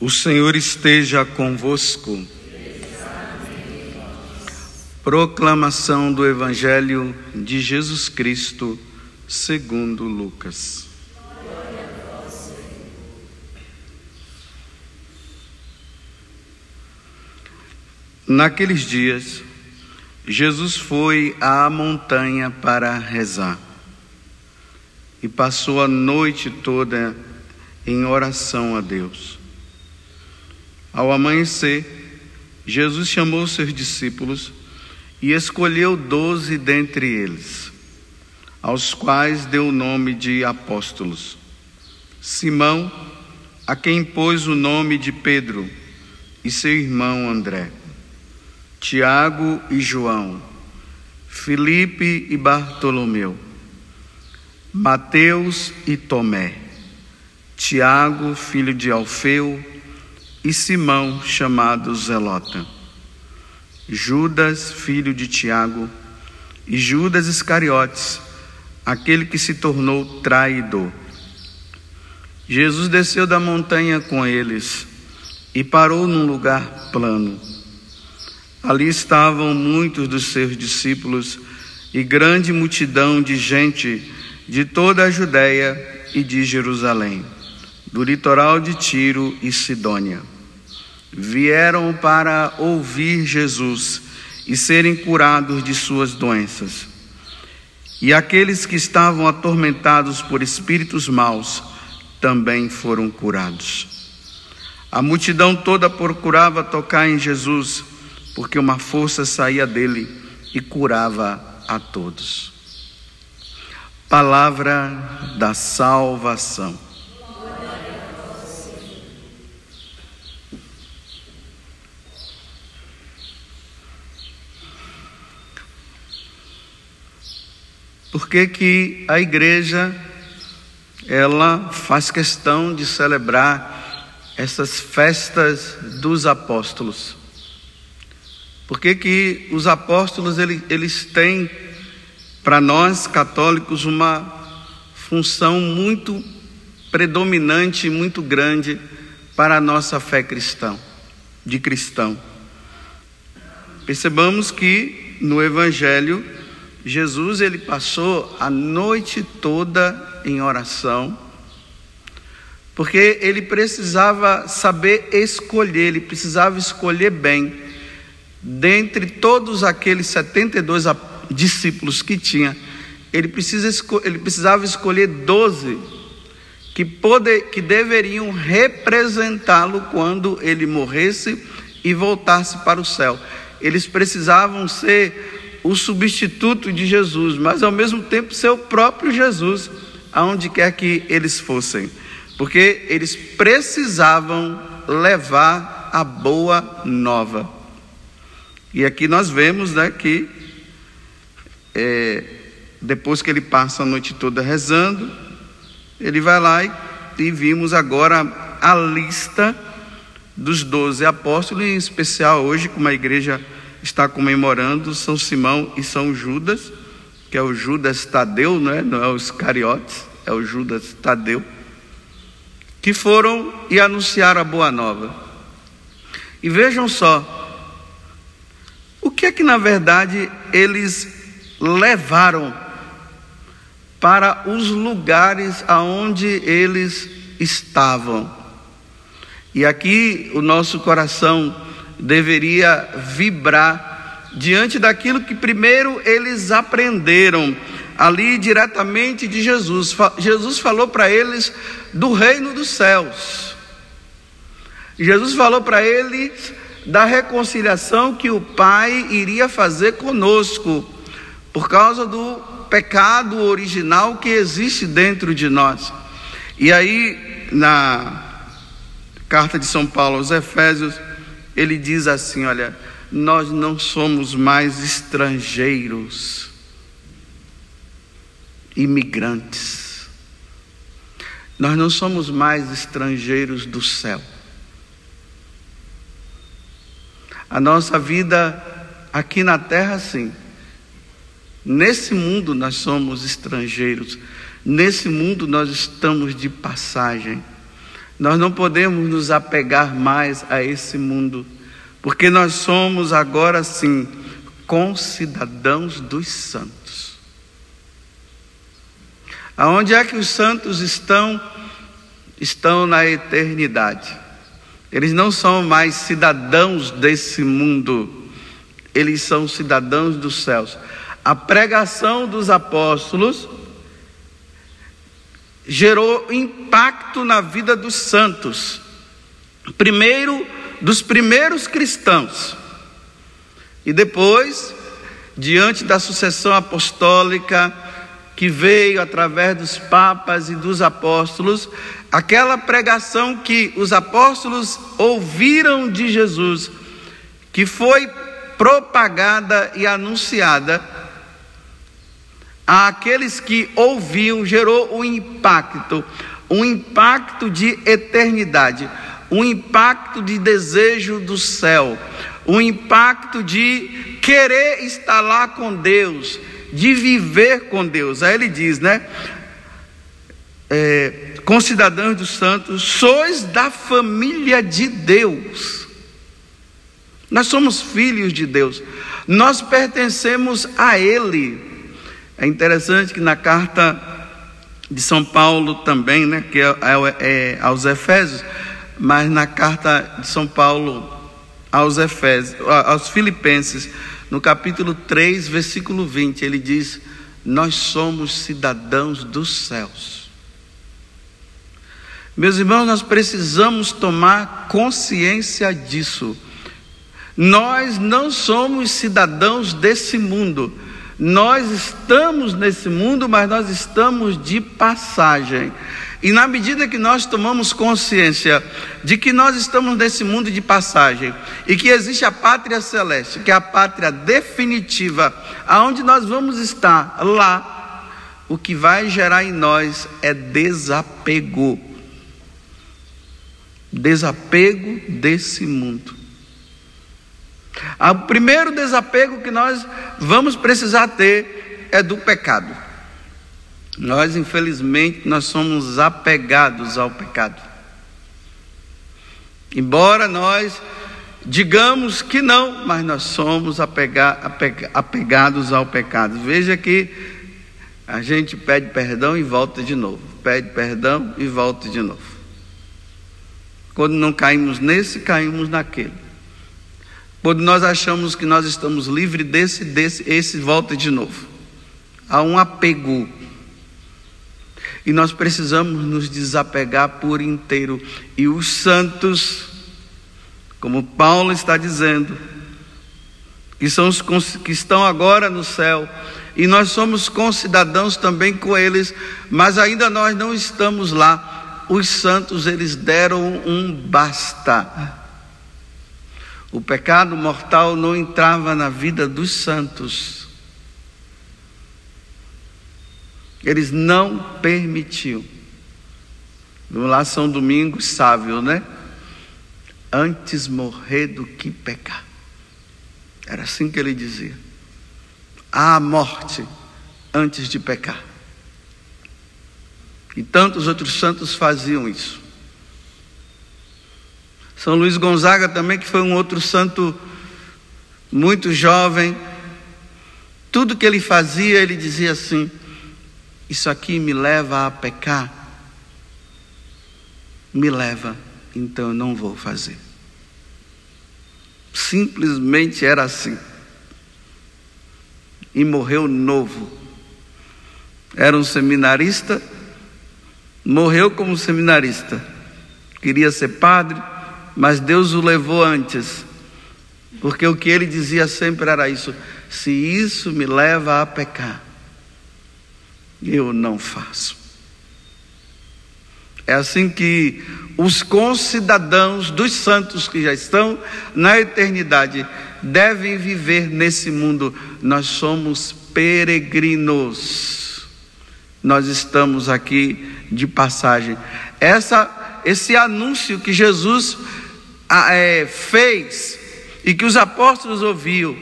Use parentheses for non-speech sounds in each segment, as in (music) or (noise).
O Senhor esteja convosco. Proclamação do Evangelho de Jesus Cristo, segundo Lucas. Naqueles dias, Jesus foi à montanha para rezar e passou a noite toda em oração a Deus. Ao amanhecer, Jesus chamou seus discípulos e escolheu doze dentre eles, aos quais deu o nome de apóstolos. Simão, a quem pôs o nome de Pedro, e seu irmão André, Tiago e João, Filipe e Bartolomeu, Mateus e Tomé, Tiago, filho de Alfeu, e Simão, chamado Zelota, Judas, filho de Tiago, e Judas Iscariotes, aquele que se tornou traidor. Jesus desceu da montanha com eles e parou num lugar plano. Ali estavam muitos dos seus discípulos e grande multidão de gente de toda a Judéia e de Jerusalém do litoral de Tiro e Sidônia. Vieram para ouvir Jesus e serem curados de suas doenças. E aqueles que estavam atormentados por espíritos maus também foram curados. A multidão toda procurava tocar em Jesus, porque uma força saía dele e curava a todos. Palavra da salvação. Por que, que a igreja ela faz questão de celebrar essas festas dos apóstolos? Por que, que os apóstolos eles, eles têm para nós católicos uma função muito predominante, muito grande para a nossa fé cristã, de cristão? Percebamos que no evangelho Jesus ele passou a noite toda em oração, porque ele precisava saber escolher, ele precisava escolher bem, dentre todos aqueles 72 discípulos que tinha, ele, precisa, ele precisava escolher 12 que, poder, que deveriam representá-lo quando ele morresse e voltasse para o céu. Eles precisavam ser o substituto de Jesus, mas ao mesmo tempo ser o próprio Jesus, aonde quer que eles fossem, porque eles precisavam levar a boa nova. E aqui nós vemos né, que é, depois que ele passa a noite toda rezando, ele vai lá e, e vimos agora a lista dos doze apóstolos, em especial hoje, como a igreja está comemorando São Simão e São Judas, que é o Judas Tadeu, não é, não é os Cariotes, é o Judas Tadeu, que foram e anunciaram a boa nova. E vejam só, o que é que na verdade eles levaram para os lugares aonde eles estavam. E aqui o nosso coração deveria vibrar diante daquilo que primeiro eles aprenderam ali diretamente de Jesus. Jesus falou para eles do reino dos céus. Jesus falou para eles da reconciliação que o Pai iria fazer conosco, por causa do pecado original que existe dentro de nós. E aí, na carta de São Paulo aos Efésios, ele diz assim: Olha, nós não somos mais estrangeiros, imigrantes, nós não somos mais estrangeiros do céu. A nossa vida aqui na terra, sim. Nesse mundo nós somos estrangeiros, nesse mundo nós estamos de passagem. Nós não podemos nos apegar mais a esse mundo, porque nós somos agora sim concidadãos dos santos. Aonde é que os santos estão? Estão na eternidade. Eles não são mais cidadãos desse mundo, eles são cidadãos dos céus. A pregação dos apóstolos gerou impacto na vida dos santos. Primeiro, dos primeiros cristãos. E depois, diante da sucessão apostólica que veio através dos papas e dos apóstolos, aquela pregação que os apóstolos ouviram de Jesus, que foi propagada e anunciada, àqueles que ouviam gerou um impacto, um impacto de eternidade, um impacto de desejo do céu, um impacto de querer estar lá com Deus, de viver com Deus. Aí ele diz, né? É, concidadãos dos santos, sois da família de Deus. Nós somos filhos de Deus, nós pertencemos a Ele. É interessante que na carta de São Paulo também, né, que é, é, é aos Efésios, mas na carta de São Paulo aos Efésios, aos Filipenses, no capítulo 3, versículo 20, ele diz: Nós somos cidadãos dos céus. Meus irmãos, nós precisamos tomar consciência disso. Nós não somos cidadãos desse mundo. Nós estamos nesse mundo, mas nós estamos de passagem. E na medida que nós tomamos consciência de que nós estamos nesse mundo de passagem e que existe a pátria celeste, que é a pátria definitiva, aonde nós vamos estar lá, o que vai gerar em nós é desapego. Desapego desse mundo. O primeiro desapego que nós vamos precisar ter é do pecado. Nós, infelizmente, nós somos apegados ao pecado. Embora nós digamos que não, mas nós somos apegados ao pecado. Veja que a gente pede perdão e volta de novo. Pede perdão e volta de novo. Quando não caímos nesse, caímos naquele. Quando nós achamos que nós estamos livres desse, desse, esse volta de novo. Há um apego. E nós precisamos nos desapegar por inteiro. E os santos, como Paulo está dizendo, que são os que estão agora no céu, e nós somos concidadãos também com eles, mas ainda nós não estamos lá. Os santos, eles deram um basta o pecado mortal não entrava na vida dos santos. Eles não permitiam. Vamos lá, São Domingos sábio, né? Antes morrer do que pecar. Era assim que ele dizia. Há morte antes de pecar. E tantos outros santos faziam isso. São Luís Gonzaga também, que foi um outro santo muito jovem. Tudo que ele fazia, ele dizia assim: Isso aqui me leva a pecar. Me leva, então eu não vou fazer. Simplesmente era assim. E morreu novo. Era um seminarista, morreu como seminarista. Queria ser padre, mas Deus o levou antes, porque o que ele dizia sempre era isso: se isso me leva a pecar, eu não faço. É assim que os concidadãos dos santos que já estão na eternidade devem viver nesse mundo. Nós somos peregrinos. Nós estamos aqui de passagem. Essa, esse anúncio que Jesus é, fez e que os apóstolos ouviam,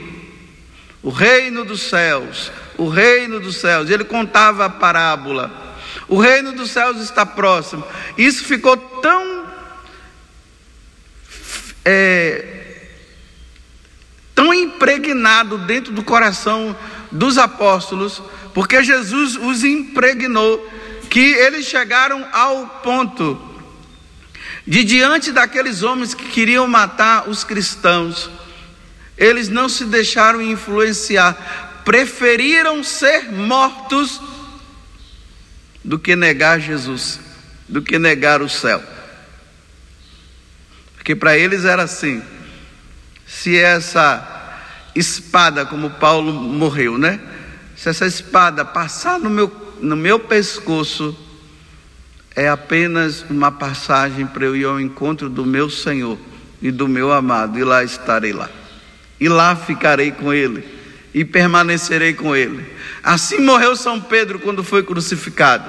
o reino dos céus, o reino dos céus, ele contava a parábola, o reino dos céus está próximo. Isso ficou tão é, tão impregnado dentro do coração dos apóstolos, porque Jesus os impregnou, que eles chegaram ao ponto de diante daqueles homens que queriam matar os cristãos, eles não se deixaram influenciar, preferiram ser mortos do que negar Jesus, do que negar o céu. Porque para eles era assim: se essa espada, como Paulo morreu, né? Se essa espada passar no meu, no meu pescoço, é apenas uma passagem para eu ir ao encontro do meu Senhor e do meu amado, e lá estarei lá. E lá ficarei com ele, e permanecerei com ele. Assim morreu São Pedro quando foi crucificado.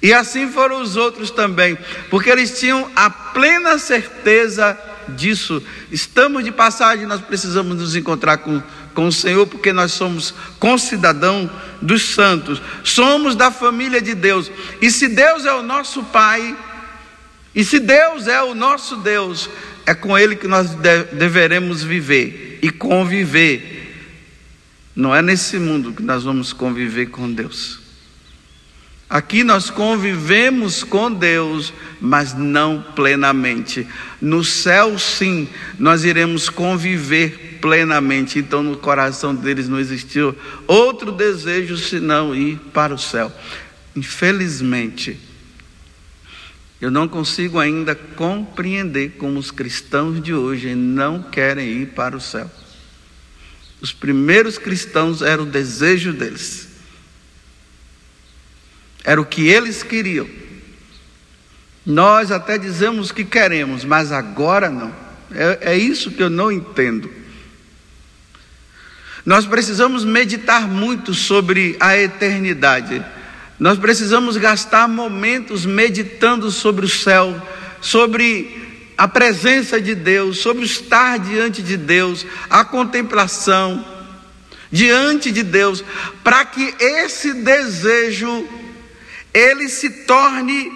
E assim foram os outros também, porque eles tinham a plena certeza disso. Estamos de passagem, nós precisamos nos encontrar com, com o Senhor, porque nós somos concidadão dos santos, somos da família de Deus. E se Deus é o nosso Pai, e se Deus é o nosso Deus, é com Ele que nós de, deveremos viver e conviver. Não é nesse mundo que nós vamos conviver com Deus. Aqui nós convivemos com Deus, mas não plenamente. No céu, sim, nós iremos conviver plenamente. Então, no coração deles não existiu outro desejo senão ir para o céu. Infelizmente, eu não consigo ainda compreender como os cristãos de hoje não querem ir para o céu. Os primeiros cristãos era o desejo deles. Era o que eles queriam. Nós até dizemos que queremos, mas agora não. É, é isso que eu não entendo. Nós precisamos meditar muito sobre a eternidade. Nós precisamos gastar momentos meditando sobre o céu, sobre a presença de Deus, sobre estar diante de Deus, a contemplação diante de Deus, para que esse desejo ele se torne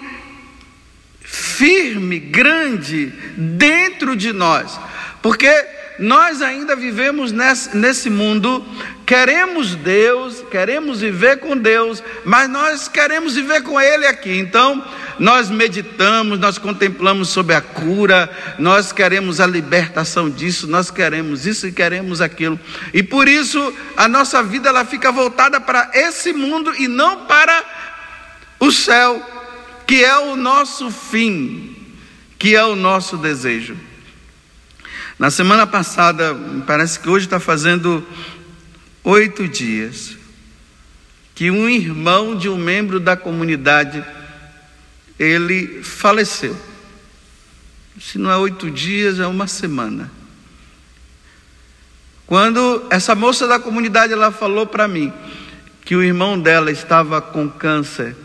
firme, grande dentro de nós, porque nós ainda vivemos nesse, nesse mundo, queremos Deus, queremos viver com Deus, mas nós queremos viver com Ele aqui. Então, nós meditamos, nós contemplamos sobre a cura, nós queremos a libertação disso, nós queremos isso e queremos aquilo. E por isso a nossa vida ela fica voltada para esse mundo e não para o céu, que é o nosso fim, que é o nosso desejo. Na semana passada, parece que hoje está fazendo oito dias, que um irmão de um membro da comunidade, ele faleceu. Se não é oito dias, é uma semana. Quando essa moça da comunidade ela falou para mim que o irmão dela estava com câncer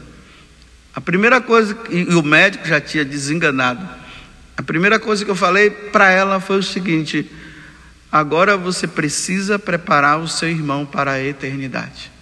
a primeira coisa, e o médico já tinha desenganado, a primeira coisa que eu falei para ela foi o seguinte: agora você precisa preparar o seu irmão para a eternidade.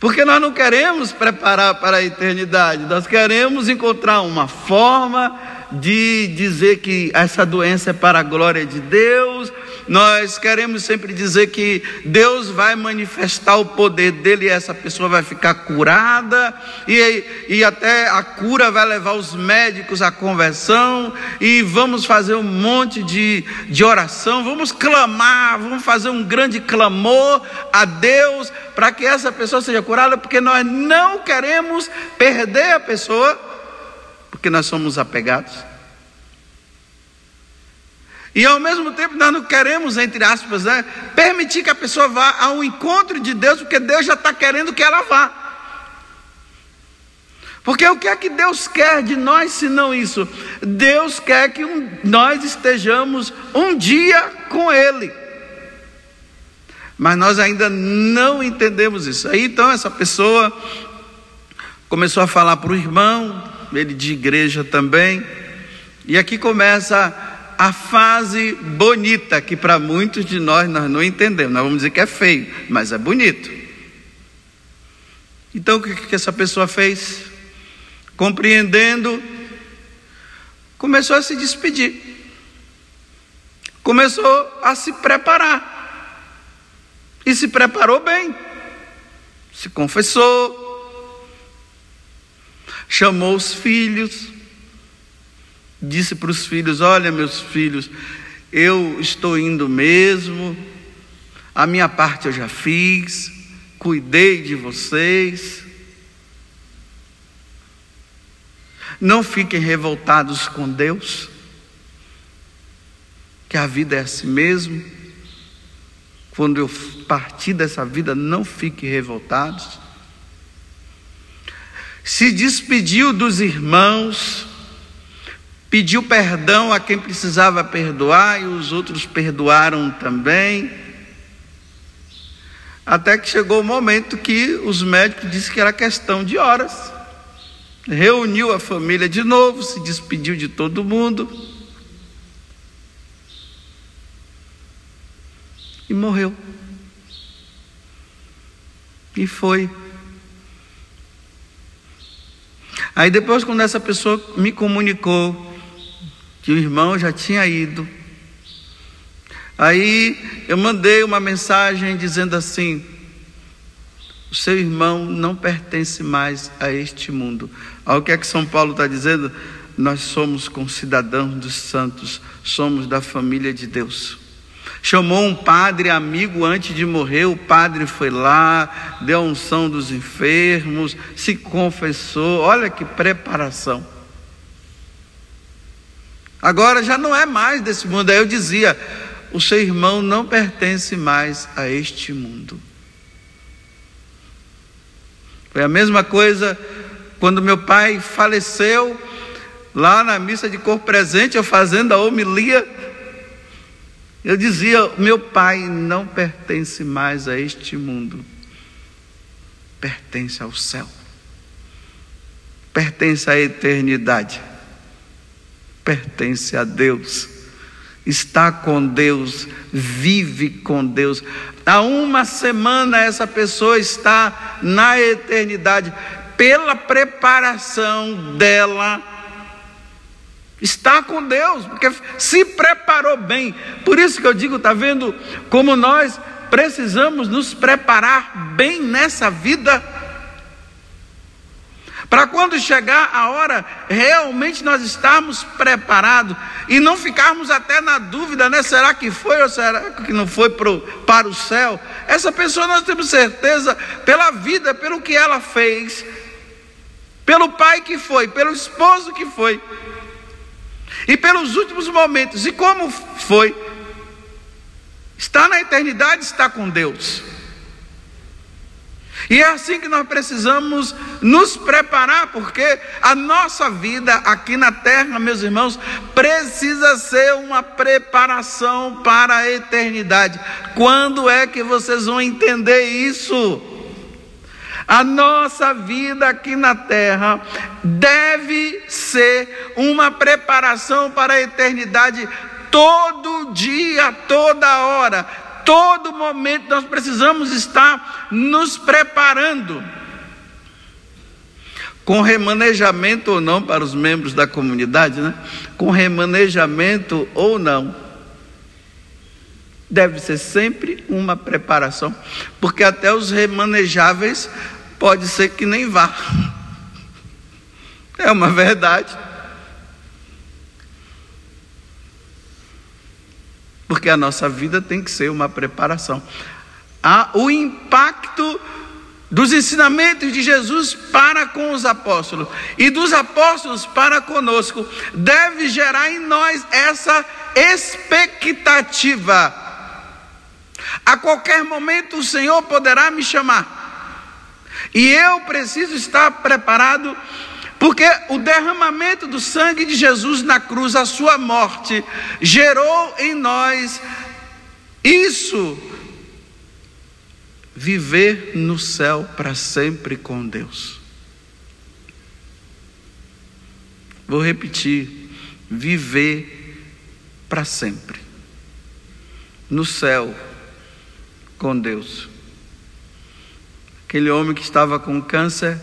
Porque nós não queremos preparar para a eternidade, nós queremos encontrar uma forma de dizer que essa doença é para a glória de Deus, nós queremos sempre dizer que Deus vai manifestar o poder dele e essa pessoa vai ficar curada, e, e até a cura vai levar os médicos à conversão, e vamos fazer um monte de, de oração, vamos clamar, vamos fazer um grande clamor a Deus para que essa pessoa seja curada, porque nós não queremos perder a pessoa, porque nós somos apegados. E ao mesmo tempo nós não queremos, entre aspas, né, permitir que a pessoa vá ao encontro de Deus, porque Deus já está querendo que ela vá. Porque o que é que Deus quer de nós se não isso? Deus quer que um, nós estejamos um dia com Ele. Mas nós ainda não entendemos isso. Aí então essa pessoa começou a falar para o irmão, ele de igreja também, e aqui começa a fase bonita, que para muitos de nós nós não entendemos. Nós vamos dizer que é feio, mas é bonito. Então o que, que essa pessoa fez? Compreendendo, começou a se despedir, começou a se preparar. E se preparou bem, se confessou, chamou os filhos, disse para os filhos: Olha, meus filhos, eu estou indo mesmo, a minha parte eu já fiz, cuidei de vocês. Não fiquem revoltados com Deus, que a vida é assim mesmo. Quando eu partir dessa vida, não fiquem revoltados. Se despediu dos irmãos, pediu perdão a quem precisava perdoar e os outros perdoaram também. Até que chegou o momento que os médicos disseram que era questão de horas reuniu a família de novo, se despediu de todo mundo e morreu. E foi. Aí depois, quando essa pessoa me comunicou que o irmão já tinha ido, aí eu mandei uma mensagem dizendo assim: o seu irmão não pertence mais a este mundo. Ao que é que São Paulo está dizendo? Nós somos concidadãos dos santos, somos da família de Deus. Chamou um padre amigo antes de morrer, o padre foi lá, deu a unção dos enfermos, se confessou. Olha que preparação. Agora já não é mais desse mundo. Aí eu dizia: o seu irmão não pertence mais a este mundo. Foi a mesma coisa quando meu pai faleceu, lá na missa de corpo presente, eu fazendo a homilia. Eu dizia: meu pai não pertence mais a este mundo, pertence ao céu, pertence à eternidade, pertence a Deus está com Deus, vive com Deus. Há uma semana essa pessoa está na eternidade, pela preparação dela, está com Deus, porque se preparou bem. Por isso que eu digo, está vendo como nós precisamos nos preparar bem nessa vida para quando chegar a hora, realmente nós estarmos preparados e não ficarmos até na dúvida, né? Será que foi ou será que não foi pro, para o céu? Essa pessoa nós temos certeza, pela vida, pelo que ela fez, pelo pai que foi, pelo esposo que foi, e pelos últimos momentos, e como foi, está na eternidade, está com Deus. E é assim que nós precisamos nos preparar, porque a nossa vida aqui na terra, meus irmãos, precisa ser uma preparação para a eternidade. Quando é que vocês vão entender isso? A nossa vida aqui na terra deve ser uma preparação para a eternidade todo dia, toda hora todo momento nós precisamos estar nos preparando. Com remanejamento ou não para os membros da comunidade, né? Com remanejamento ou não. Deve ser sempre uma preparação, porque até os remanejáveis pode ser que nem vá. (laughs) É uma verdade. Porque a nossa vida tem que ser uma preparação. Há o impacto dos ensinamentos de Jesus para com os apóstolos e dos apóstolos para conosco deve gerar em nós essa expectativa. A qualquer momento o Senhor poderá me chamar. E eu preciso estar preparado porque o derramamento do sangue de Jesus na cruz, a sua morte, gerou em nós isso, viver no céu para sempre com Deus. Vou repetir: viver para sempre no céu com Deus. Aquele homem que estava com câncer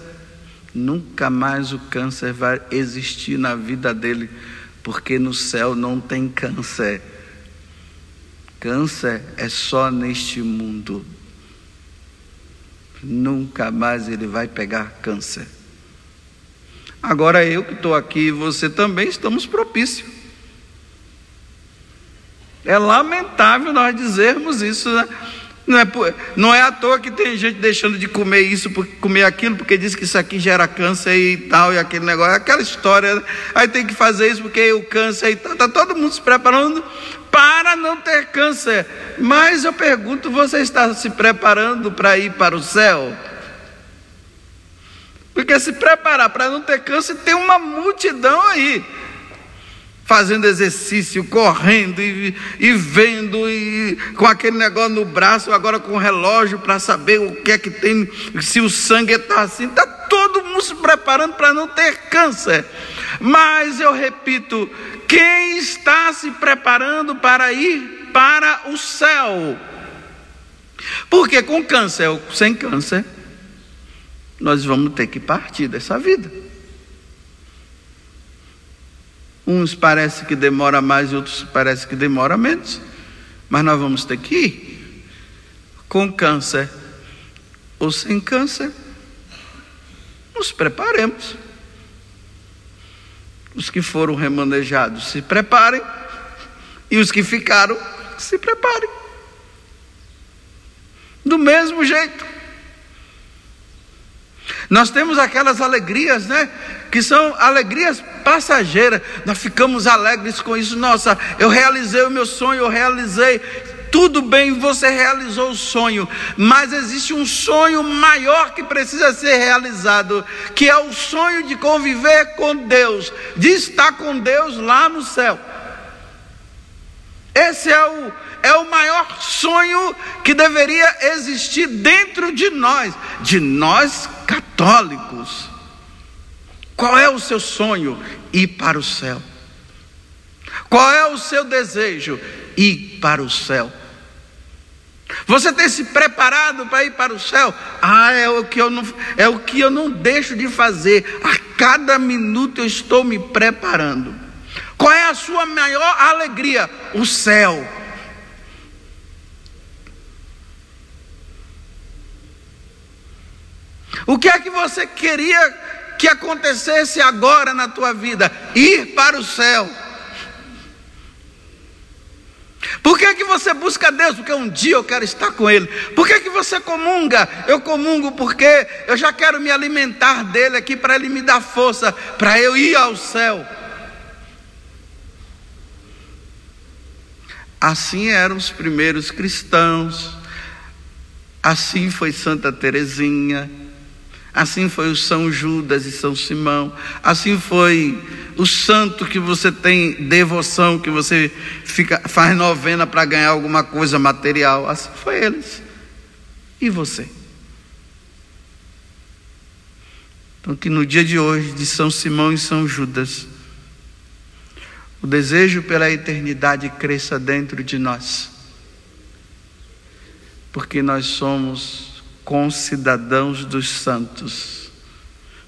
Nunca mais o câncer vai existir na vida dele, porque no céu não tem câncer. Câncer é só neste mundo. Nunca mais ele vai pegar câncer. Agora eu que estou aqui e você também estamos propícios. É lamentável nós dizermos isso, né? Não é, não é à toa que tem gente deixando de comer isso, comer aquilo, porque diz que isso aqui gera câncer e tal, e aquele negócio, aquela história. Né? Aí tem que fazer isso porque o câncer e tal. Está todo mundo se preparando para não ter câncer. Mas eu pergunto: você está se preparando para ir para o céu? Porque se preparar para não ter câncer, tem uma multidão aí fazendo exercício, correndo e, e, vendo, e com aquele negócio no braço, agora com o relógio para saber o que é que tem, se o sangue está assim, está todo mundo se preparando para não ter câncer. Mas eu repito, quem está se preparando para ir para o céu? Porque com câncer ou sem câncer, nós vamos ter que partir dessa vida. Uns parece que demora mais e outros parece que demora menos. Mas nós vamos ter que ir com câncer ou sem câncer. Nos preparemos. Os que foram remanejados se preparem e os que ficaram se preparem. Do mesmo jeito. Nós temos aquelas alegrias, né? Que são alegrias passageiras. Nós ficamos alegres com isso. Nossa, eu realizei o meu sonho, eu realizei. Tudo bem, você realizou o sonho, mas existe um sonho maior que precisa ser realizado, que é o sonho de conviver com Deus, de estar com Deus lá no céu. Esse é o, é o maior sonho que deveria existir dentro de nós, de nós católicos. Qual é o seu sonho? Ir para o céu. Qual é o seu desejo? Ir para o céu. Você tem se preparado para ir para o céu? Ah, é o que eu não, é o que eu não deixo de fazer. A cada minuto eu estou me preparando. Qual é a sua maior alegria? O céu. O que é que você queria que acontecesse agora na tua vida? Ir para o céu. Por que, que você busca Deus? Porque um dia eu quero estar com Ele. Por que, que você comunga? Eu comungo porque eu já quero me alimentar dele aqui para Ele me dar força para eu ir ao céu. Assim eram os primeiros cristãos. Assim foi Santa Teresinha. Assim foi o São Judas e São Simão. Assim foi o santo que você tem devoção, que você fica, faz novena para ganhar alguma coisa material. Assim foi eles. E você? Então, que no dia de hoje, de São Simão e São Judas, o desejo pela eternidade cresça dentro de nós, porque nós somos concidadãos dos santos,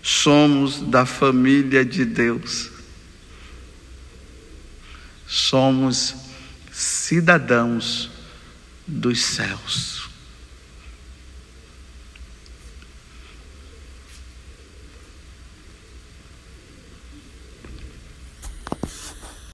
somos da família de Deus, somos cidadãos dos céus.